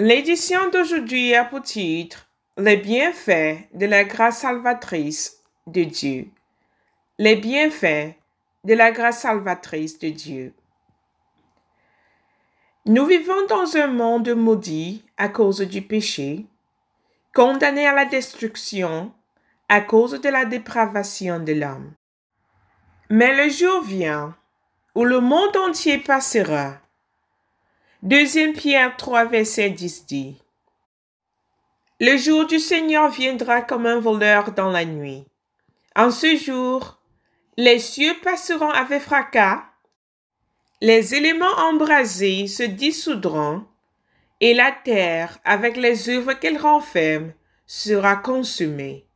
L'édition d'aujourd'hui a pour titre Les bienfaits de la grâce salvatrice de Dieu. Les bienfaits de la grâce salvatrice de Dieu. Nous vivons dans un monde maudit à cause du péché, condamné à la destruction à cause de la dépravation de l'homme. Mais le jour vient où le monde entier passera. Deuxième Pierre 3, verset 10 dit Le jour du Seigneur viendra comme un voleur dans la nuit. En ce jour, les cieux passeront avec fracas les éléments embrasés se dissoudront, et la terre, avec les œuvres qu'elle renferme, sera consumée.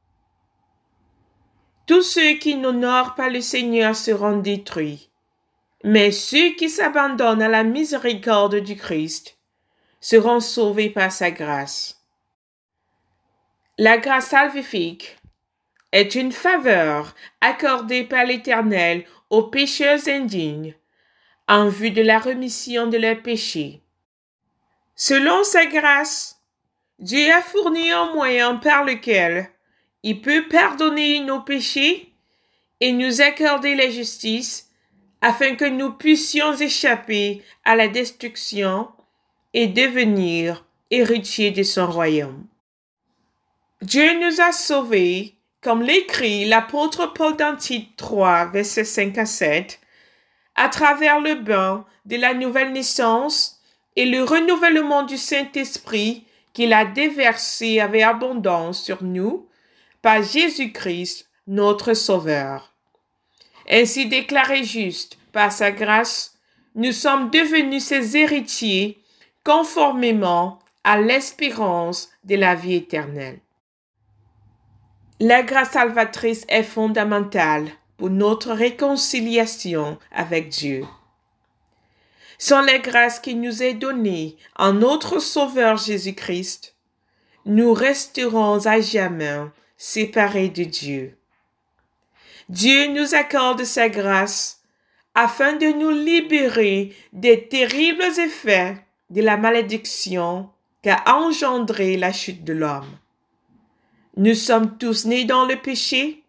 Tous ceux qui n'honorent pas le Seigneur seront détruits, mais ceux qui s'abandonnent à la miséricorde du Christ seront sauvés par sa grâce. La grâce salvifique est une faveur accordée par l'Éternel aux pécheurs indignes en vue de la remission de leurs péchés. Selon sa grâce, Dieu a fourni un moyen par lequel il peut pardonner nos péchés et nous accorder la justice afin que nous puissions échapper à la destruction et devenir héritiers de son royaume. Dieu nous a sauvés, comme l'écrit l'apôtre Paul dans 3, versets 5 à 7, à travers le bain de la nouvelle naissance et le renouvellement du Saint-Esprit qu'il a déversé avec abondance sur nous par Jésus-Christ, notre Sauveur. Ainsi déclaré juste par sa grâce, nous sommes devenus ses héritiers conformément à l'espérance de la vie éternelle. La grâce salvatrice est fondamentale pour notre réconciliation avec Dieu. Sans les grâces qui nous est données en notre Sauveur Jésus-Christ, nous resterons à jamais séparés de Dieu. Dieu nous accorde sa grâce afin de nous libérer des terribles effets de la malédiction qu'a engendré la chute de l'homme. Nous sommes tous nés dans le péché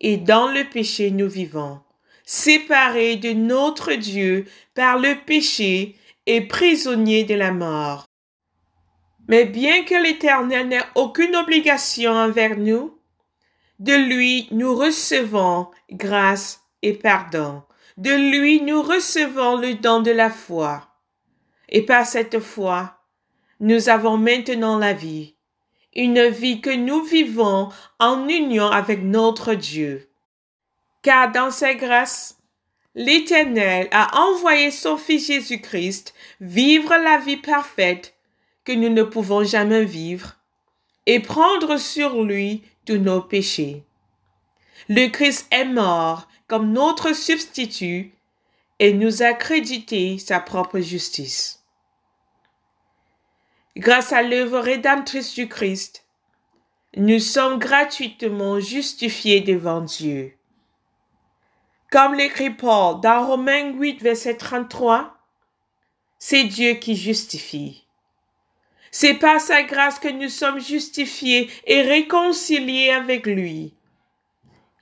et dans le péché nous vivons, séparés de notre Dieu par le péché et prisonniers de la mort. Mais bien que l'Éternel n'ait aucune obligation envers nous, de lui nous recevons grâce et pardon. De lui nous recevons le don de la foi. Et par cette foi, nous avons maintenant la vie une vie que nous vivons en union avec notre Dieu. Car dans sa grâce, l'Éternel a envoyé son Fils Jésus-Christ vivre la vie parfaite que nous ne pouvons jamais vivre et prendre sur lui tous nos péchés. Le Christ est mort comme notre substitut et nous a crédité sa propre justice. Grâce à l'œuvre rédemptrice du Christ, nous sommes gratuitement justifiés devant Dieu. Comme l'écrit Paul dans Romains 8, verset 33, c'est Dieu qui justifie. C'est par sa grâce que nous sommes justifiés et réconciliés avec lui.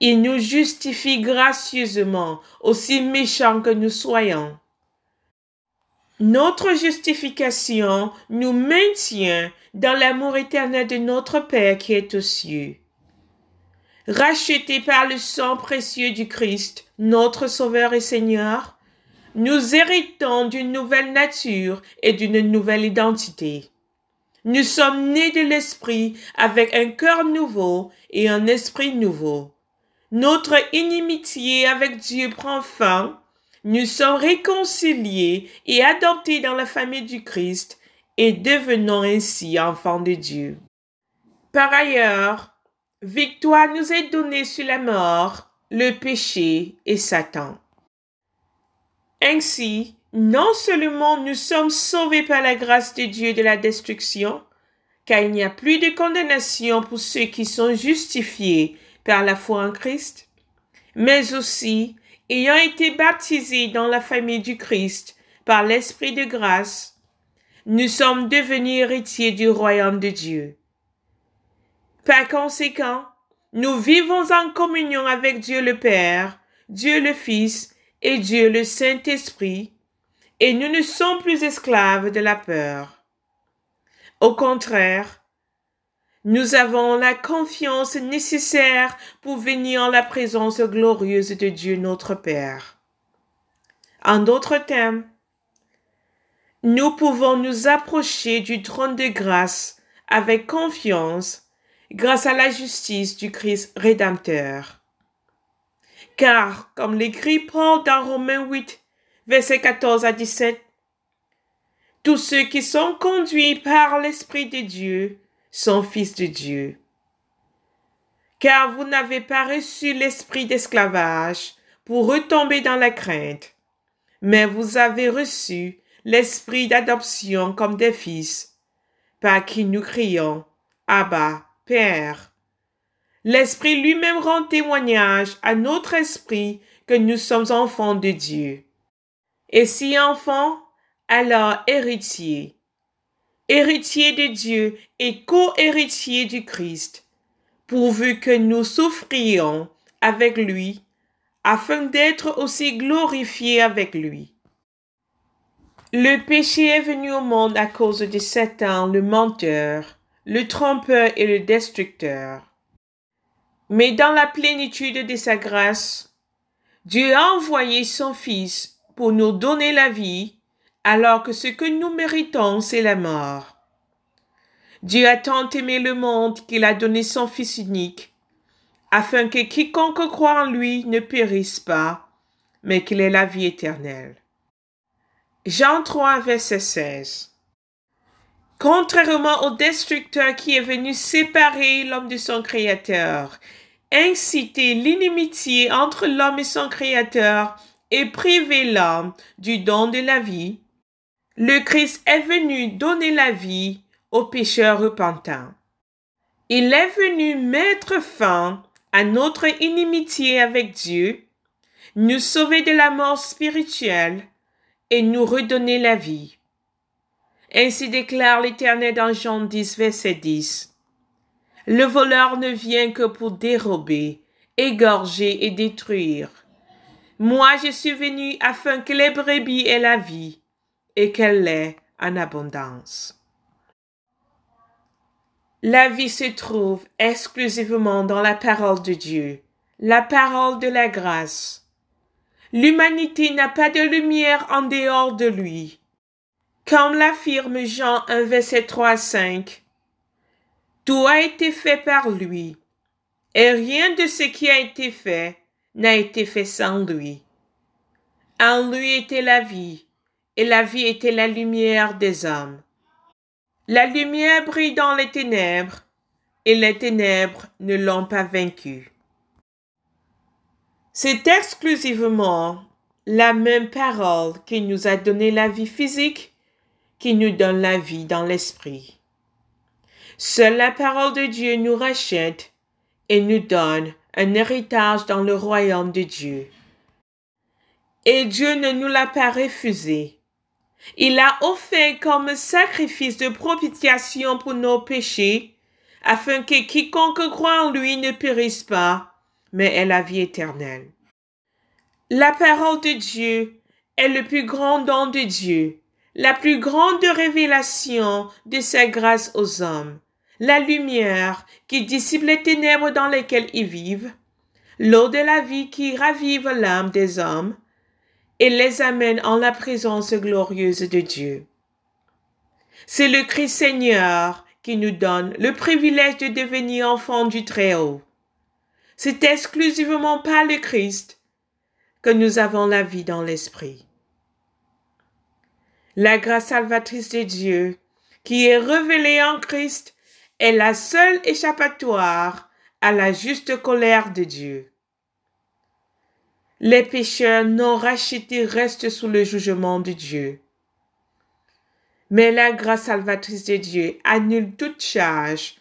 Il nous justifie gracieusement, aussi méchants que nous soyons. Notre justification nous maintient dans l'amour éternel de notre Père qui est aux cieux. Rachetés par le sang précieux du Christ, notre Sauveur et Seigneur, nous héritons d'une nouvelle nature et d'une nouvelle identité. Nous sommes nés de l'Esprit avec un cœur nouveau et un esprit nouveau. Notre inimitié avec Dieu prend fin nous sommes réconciliés et adoptés dans la famille du Christ et devenons ainsi enfants de Dieu. Par ailleurs, victoire nous est donnée sur la mort, le péché et Satan. Ainsi, non seulement nous sommes sauvés par la grâce de Dieu de la destruction, car il n'y a plus de condamnation pour ceux qui sont justifiés par la foi en Christ, mais aussi ayant été baptisés dans la famille du Christ par l'Esprit de grâce, nous sommes devenus héritiers du royaume de Dieu. Par conséquent, nous vivons en communion avec Dieu le Père, Dieu le Fils et Dieu le Saint-Esprit, et nous ne sommes plus esclaves de la peur. Au contraire, nous avons la confiance nécessaire pour venir en la présence glorieuse de Dieu notre Père. En d'autres termes, nous pouvons nous approcher du trône de grâce avec confiance grâce à la justice du Christ rédempteur. Car, comme l'écrit Paul dans Romains 8, versets 14 à 17, tous ceux qui sont conduits par l'Esprit de Dieu sont fils de Dieu. Car vous n'avez pas reçu l'esprit d'esclavage pour retomber dans la crainte, mais vous avez reçu l'esprit d'adoption comme des fils, par qui nous crions, Abba, Père. L'Esprit lui-même rend témoignage à notre esprit que nous sommes enfants de Dieu. Et si enfants, alors héritiers. Héritiers de Dieu et co-héritiers du Christ, pourvu que nous souffrions avec lui, afin d'être aussi glorifiés avec lui. Le péché est venu au monde à cause de Satan, le menteur, le trompeur et le destructeur. Mais dans la plénitude de sa grâce, Dieu a envoyé son Fils pour nous donner la vie, alors que ce que nous méritons, c'est la mort. Dieu a tant aimé le monde qu'il a donné son Fils unique, afin que quiconque croit en lui ne périsse pas, mais qu'il ait la vie éternelle. Jean 3, verset 16. Contrairement au destructeur qui est venu séparer l'homme de son créateur, inciter l'inimitié entre l'homme et son créateur et priver l'homme du don de la vie, le Christ est venu donner la vie aux pécheurs repentants. Il est venu mettre fin à notre inimitié avec Dieu, nous sauver de la mort spirituelle et nous redonner la vie. Ainsi déclare l'Éternel dans Jean 10, verset 10. Le voleur ne vient que pour dérober, égorger et détruire. Moi je suis venu afin que les brebis aient la vie et qu'elle l'ait en abondance. La vie se trouve exclusivement dans la parole de Dieu, la parole de la grâce. L'humanité n'a pas de lumière en dehors de lui. Comme l'affirme Jean 1 verset 3 à 5, tout a été fait par lui, et rien de ce qui a été fait n'a été fait sans lui. En lui était la vie, et la vie était la lumière des hommes. La lumière brille dans les ténèbres, et les ténèbres ne l'ont pas vaincu. C'est exclusivement la même parole qui nous a donné la vie physique qui nous donne la vie dans l'esprit. Seule la parole de Dieu nous rachète et nous donne un héritage dans le royaume de Dieu. Et Dieu ne nous l'a pas refusé. Il l'a offert comme sacrifice de propitiation pour nos péchés, afin que quiconque croit en lui ne périsse pas, mais ait la vie éternelle. La parole de Dieu est le plus grand don de Dieu la plus grande révélation de sa grâce aux hommes, la lumière qui dissipe les ténèbres dans lesquelles ils vivent, l'eau de la vie qui ravive l'âme des hommes et les amène en la présence glorieuse de Dieu. C'est le Christ Seigneur qui nous donne le privilège de devenir enfants du Très-Haut. C'est exclusivement par le Christ que nous avons la vie dans l'Esprit. La grâce salvatrice de Dieu, qui est révélée en Christ, est la seule échappatoire à la juste colère de Dieu. Les pécheurs non rachetés restent sous le jugement de Dieu. Mais la grâce salvatrice de Dieu annule toute charge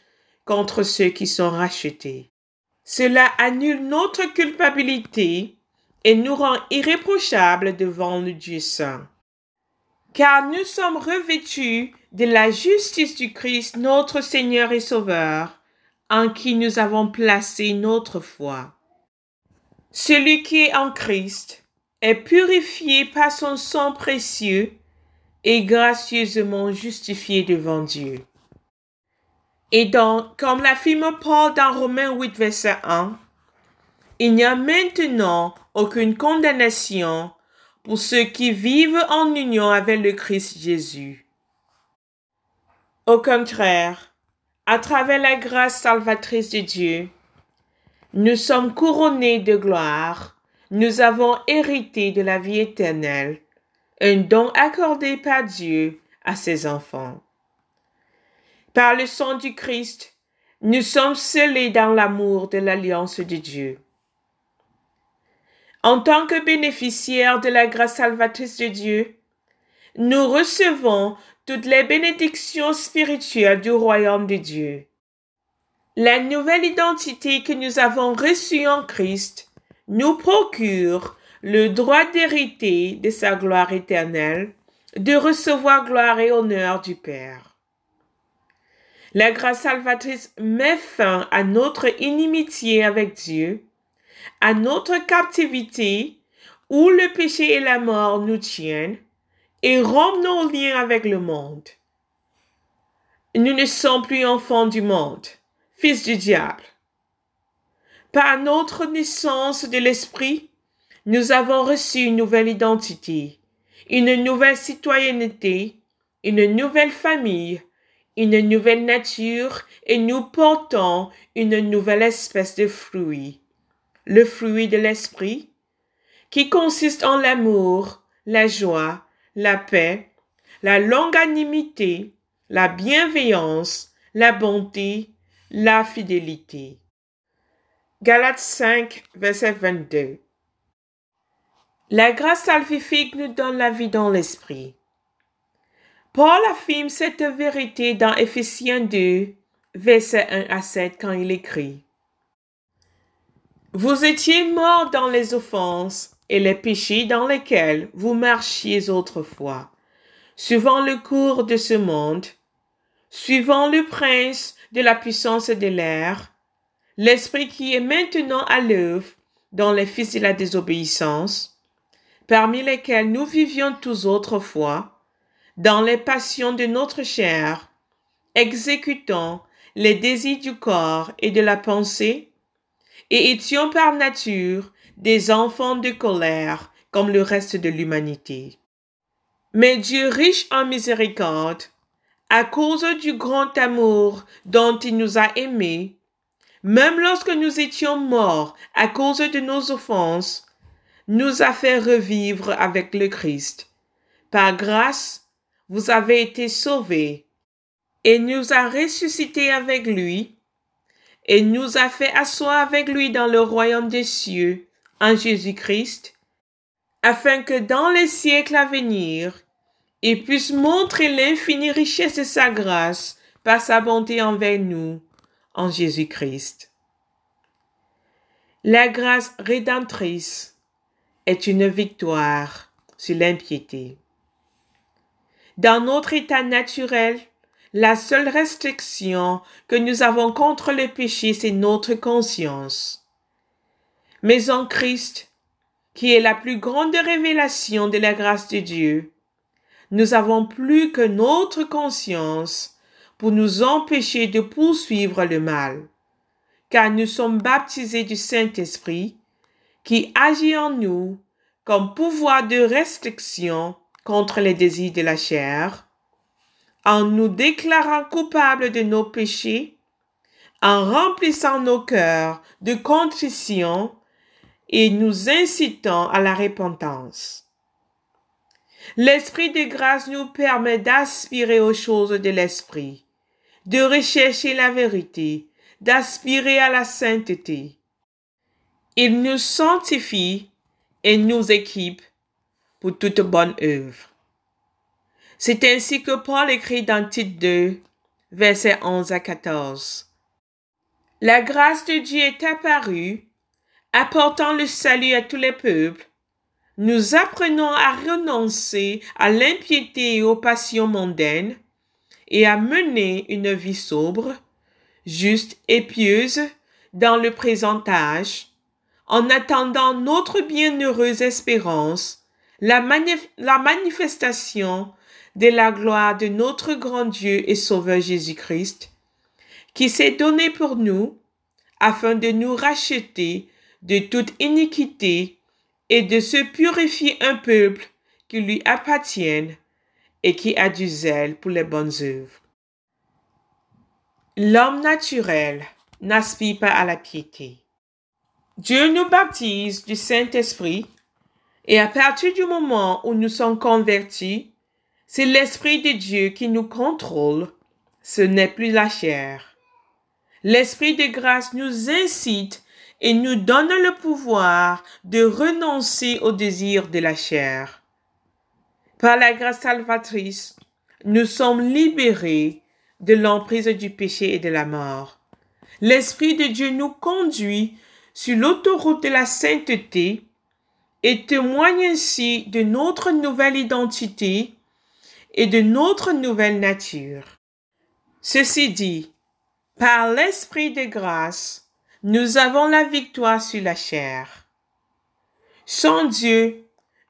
contre ceux qui sont rachetés. Cela annule notre culpabilité et nous rend irréprochables devant le Dieu saint. car nous sommes revêtus de la justice du Christ, notre Seigneur et Sauveur, en qui nous avons placé notre foi. Celui qui est en Christ est purifié par son sang précieux et gracieusement justifié devant Dieu. Et donc, comme l'affirme Paul dans Romains 8, verset 1, il n'y a maintenant aucune condamnation pour ceux qui vivent en union avec le Christ Jésus. Au contraire, à travers la grâce salvatrice de Dieu, nous sommes couronnés de gloire, nous avons hérité de la vie éternelle, un don accordé par Dieu à ses enfants. Par le sang du Christ, nous sommes scellés dans l'amour de l'alliance de Dieu. En tant que bénéficiaires de la grâce salvatrice de Dieu, nous recevons toutes les bénédictions spirituelles du royaume de Dieu. La nouvelle identité que nous avons reçue en Christ nous procure le droit d'hériter de sa gloire éternelle, de recevoir gloire et honneur du Père. La grâce salvatrice met fin à notre inimitié avec Dieu à notre captivité où le péché et la mort nous tiennent et rompt nos liens avec le monde. Nous ne sommes plus enfants du monde, fils du diable. Par notre naissance de l'esprit, nous avons reçu une nouvelle identité, une nouvelle citoyenneté, une nouvelle famille, une nouvelle nature et nous portons une nouvelle espèce de fruits le fruit de l'esprit, qui consiste en l'amour, la joie, la paix, la longanimité, la bienveillance, la bonté, la fidélité. Galates 5, verset 22. La grâce salvifique nous donne la vie dans l'esprit. Paul affirme cette vérité dans Ephésiens 2, verset 1 à 7 quand il écrit vous étiez morts dans les offenses et les péchés dans lesquels vous marchiez autrefois, suivant le cours de ce monde, suivant le prince de la puissance de l'air, l'esprit qui est maintenant à l'œuvre dans les fils de la désobéissance, parmi lesquels nous vivions tous autrefois, dans les passions de notre chair, exécutant les désirs du corps et de la pensée, et étions par nature des enfants de colère comme le reste de l'humanité. Mais Dieu riche en miséricorde, à cause du grand amour dont il nous a aimés, même lorsque nous étions morts à cause de nos offenses, nous a fait revivre avec le Christ. Par grâce, vous avez été sauvés et nous a ressuscités avec lui et nous a fait asseoir avec lui dans le royaume des cieux, en Jésus-Christ, afin que dans les siècles à venir, il puisse montrer l'infinie richesse de sa grâce par sa bonté envers nous, en Jésus-Christ. La grâce rédemptrice est une victoire sur l'impiété. Dans notre état naturel, la seule restriction que nous avons contre le péché, c'est notre conscience. Mais en Christ, qui est la plus grande révélation de la grâce de Dieu, nous avons plus que notre conscience pour nous empêcher de poursuivre le mal, car nous sommes baptisés du Saint-Esprit qui agit en nous comme pouvoir de restriction contre les désirs de la chair, en nous déclarant coupables de nos péchés, en remplissant nos cœurs de contrition et nous incitant à la repentance. L'Esprit de grâce nous permet d'aspirer aux choses de l'Esprit, de rechercher la vérité, d'aspirer à la sainteté. Il nous sanctifie et nous équipe pour toute bonne œuvre. C'est ainsi que Paul écrit dans Tite 2, versets 11 à 14. La grâce de Dieu est apparue, apportant le salut à tous les peuples, nous apprenons à renoncer à l'impiété et aux passions mondaines et à mener une vie sobre, juste et pieuse dans le présent âge, en attendant notre bienheureuse espérance, la, la manifestation de la gloire de notre grand Dieu et Sauveur Jésus-Christ, qui s'est donné pour nous afin de nous racheter de toute iniquité et de se purifier un peuple qui lui appartienne et qui a du zèle pour les bonnes œuvres. L'homme naturel n'aspire pas à la piété. Dieu nous baptise du Saint-Esprit et à partir du moment où nous sommes convertis, c'est l'Esprit de Dieu qui nous contrôle, ce n'est plus la chair. L'Esprit de grâce nous incite et nous donne le pouvoir de renoncer au désir de la chair. Par la grâce salvatrice, nous sommes libérés de l'emprise du péché et de la mort. L'Esprit de Dieu nous conduit sur l'autoroute de la sainteté et témoigne ainsi de notre nouvelle identité et de notre nouvelle nature. Ceci dit, par l'Esprit de grâce, nous avons la victoire sur la chair. Sans Dieu,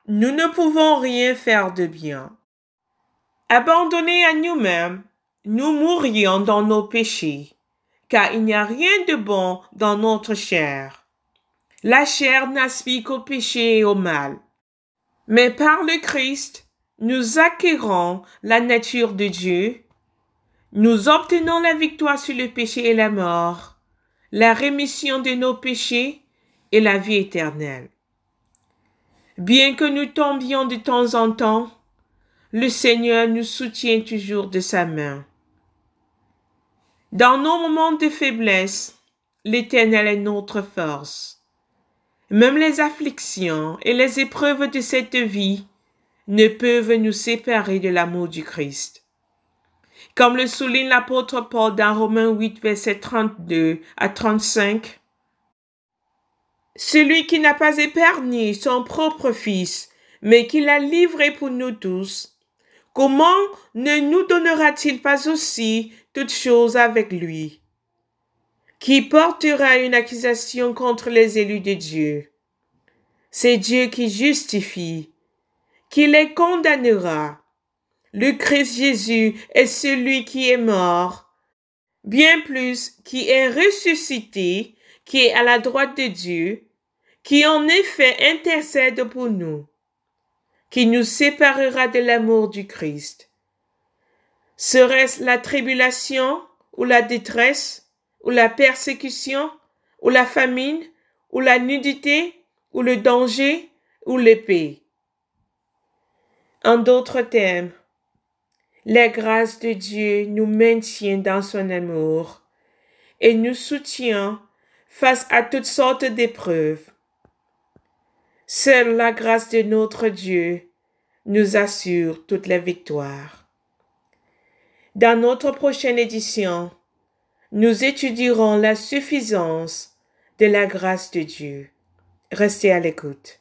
nous ne pouvons rien faire de bien. Abandonnés à nous-mêmes, nous mourrions dans nos péchés, car il n'y a rien de bon dans notre chair. La chair n'aspire qu'au péché et au mal. Mais par le Christ, nous acquérons la nature de Dieu, nous obtenons la victoire sur le péché et la mort, la rémission de nos péchés et la vie éternelle. Bien que nous tombions de temps en temps, le Seigneur nous soutient toujours de sa main. Dans nos moments de faiblesse, l'Éternel est notre force. Même les afflictions et les épreuves de cette vie ne peuvent nous séparer de l'amour du Christ. Comme le souligne l'apôtre Paul dans Romains 8, verset 32 à 35, celui qui n'a pas épargné son propre Fils, mais qui l'a livré pour nous tous, comment ne nous donnera-t-il pas aussi toutes choses avec lui? Qui portera une accusation contre les élus de Dieu? C'est Dieu qui justifie, qui les condamnera. Le Christ Jésus est celui qui est mort, bien plus qui est ressuscité, qui est à la droite de Dieu, qui en effet intercède pour nous, qui nous séparera de l'amour du Christ. Serait-ce la tribulation ou la détresse ou la persécution ou la famine ou la nudité ou le danger ou l'épée? En d'autres termes, la grâce de Dieu nous maintient dans son amour et nous soutient face à toutes sortes d'épreuves. Seule la grâce de notre Dieu nous assure toute la victoire. Dans notre prochaine édition, nous étudierons la suffisance de la grâce de Dieu. Restez à l'écoute.